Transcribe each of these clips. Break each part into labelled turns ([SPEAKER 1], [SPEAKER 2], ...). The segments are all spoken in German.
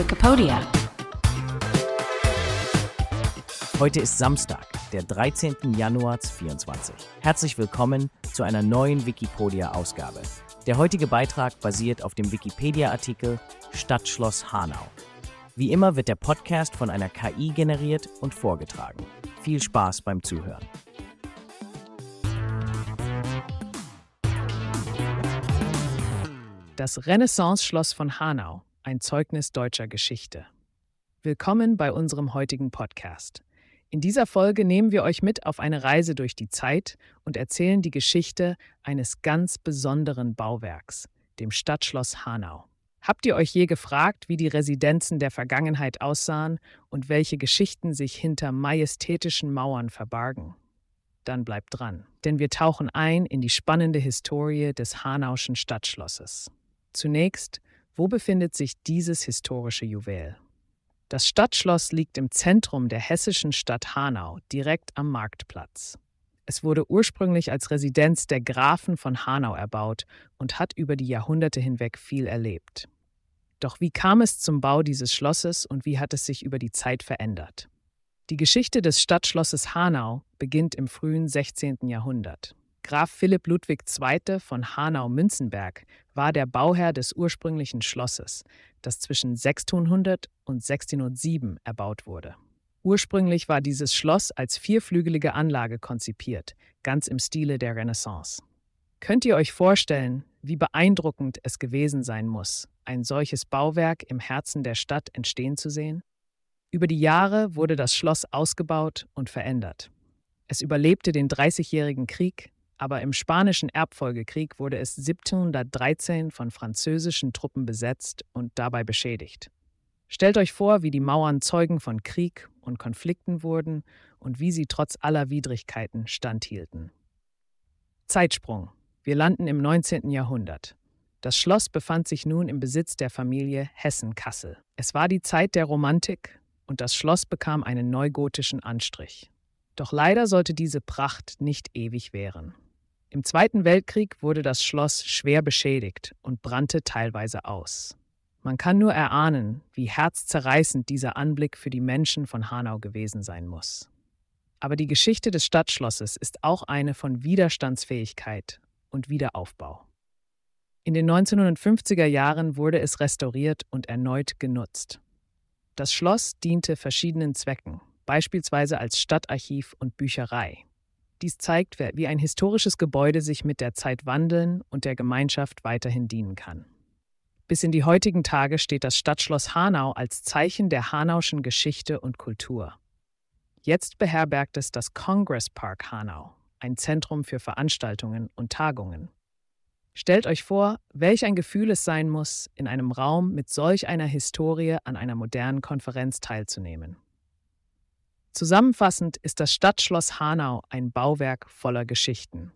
[SPEAKER 1] Wikipedia.
[SPEAKER 2] Heute ist Samstag, der 13. Januar 2024. Herzlich willkommen zu einer neuen Wikipedia-Ausgabe. Der heutige Beitrag basiert auf dem Wikipedia-Artikel Stadtschloss Hanau. Wie immer wird der Podcast von einer KI generiert und vorgetragen. Viel Spaß beim Zuhören.
[SPEAKER 3] Das Renaissance-Schloss von Hanau, ein Zeugnis deutscher Geschichte. Willkommen bei unserem heutigen Podcast. In dieser Folge nehmen wir euch mit auf eine Reise durch die Zeit und erzählen die Geschichte eines ganz besonderen Bauwerks, dem Stadtschloss Hanau. Habt ihr euch je gefragt, wie die Residenzen der Vergangenheit aussahen und welche Geschichten sich hinter majestätischen Mauern verbargen? Dann bleibt dran, denn wir tauchen ein in die spannende Historie des Hanauschen Stadtschlosses. Zunächst, wo befindet sich dieses historische Juwel? Das Stadtschloss liegt im Zentrum der hessischen Stadt Hanau, direkt am Marktplatz. Es wurde ursprünglich als Residenz der Grafen von Hanau erbaut und hat über die Jahrhunderte hinweg viel erlebt. Doch wie kam es zum Bau dieses Schlosses und wie hat es sich über die Zeit verändert? Die Geschichte des Stadtschlosses Hanau beginnt im frühen 16. Jahrhundert. Graf Philipp Ludwig II. von Hanau-Münzenberg war der Bauherr des ursprünglichen Schlosses, das zwischen 1600 und 1607 erbaut wurde. Ursprünglich war dieses Schloss als vierflügelige Anlage konzipiert, ganz im Stile der Renaissance. Könnt ihr euch vorstellen, wie beeindruckend es gewesen sein muss, ein solches Bauwerk im Herzen der Stadt entstehen zu sehen? Über die Jahre wurde das Schloss ausgebaut und verändert. Es überlebte den Dreißigjährigen Krieg, aber im Spanischen Erbfolgekrieg wurde es 1713 von französischen Truppen besetzt und dabei beschädigt. Stellt euch vor, wie die Mauern Zeugen von Krieg und Konflikten wurden und wie sie trotz aller Widrigkeiten standhielten. Zeitsprung. Wir landen im 19. Jahrhundert. Das Schloss befand sich nun im Besitz der Familie Hessen-Kassel. Es war die Zeit der Romantik und das Schloss bekam einen neugotischen Anstrich. Doch leider sollte diese Pracht nicht ewig währen. Im Zweiten Weltkrieg wurde das Schloss schwer beschädigt und brannte teilweise aus. Man kann nur erahnen, wie herzzerreißend dieser Anblick für die Menschen von Hanau gewesen sein muss. Aber die Geschichte des Stadtschlosses ist auch eine von Widerstandsfähigkeit und Wiederaufbau. In den 1950er Jahren wurde es restauriert und erneut genutzt. Das Schloss diente verschiedenen Zwecken, beispielsweise als Stadtarchiv und Bücherei. Dies zeigt, wie ein historisches Gebäude sich mit der Zeit wandeln und der Gemeinschaft weiterhin dienen kann. Bis in die heutigen Tage steht das Stadtschloss Hanau als Zeichen der hanauschen Geschichte und Kultur. Jetzt beherbergt es das Congress Park Hanau, ein Zentrum für Veranstaltungen und Tagungen. Stellt euch vor, welch ein Gefühl es sein muss, in einem Raum mit solch einer Historie an einer modernen Konferenz teilzunehmen. Zusammenfassend ist das Stadtschloss Hanau ein Bauwerk voller Geschichten.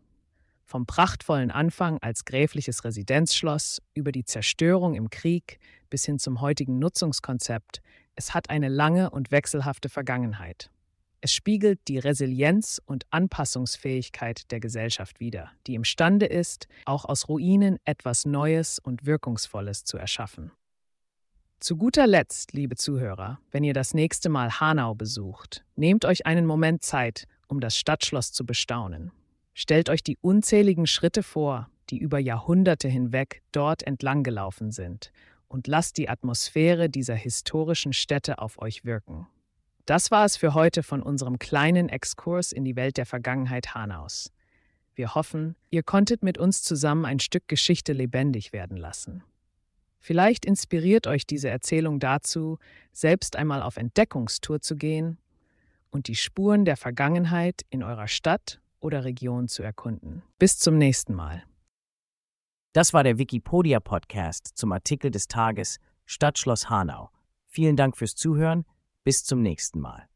[SPEAKER 3] Vom prachtvollen Anfang als gräfliches Residenzschloss über die Zerstörung im Krieg bis hin zum heutigen Nutzungskonzept, es hat eine lange und wechselhafte Vergangenheit. Es spiegelt die Resilienz und Anpassungsfähigkeit der Gesellschaft wider, die imstande ist, auch aus Ruinen etwas Neues und Wirkungsvolles zu erschaffen. Zu guter Letzt, liebe Zuhörer, wenn ihr das nächste Mal Hanau besucht, nehmt euch einen Moment Zeit, um das Stadtschloss zu bestaunen. Stellt euch die unzähligen Schritte vor, die über Jahrhunderte hinweg dort entlang gelaufen sind, und lasst die Atmosphäre dieser historischen Städte auf euch wirken. Das war es für heute von unserem kleinen Exkurs in die Welt der Vergangenheit Hanaus. Wir hoffen, ihr konntet mit uns zusammen ein Stück Geschichte lebendig werden lassen. Vielleicht inspiriert euch diese Erzählung dazu, selbst einmal auf Entdeckungstour zu gehen und die Spuren der Vergangenheit in eurer Stadt oder Region zu erkunden. Bis zum nächsten Mal.
[SPEAKER 2] Das war der Wikipedia Podcast zum Artikel des Tages Stadtschloss Hanau. Vielen Dank fürs Zuhören. Bis zum nächsten Mal.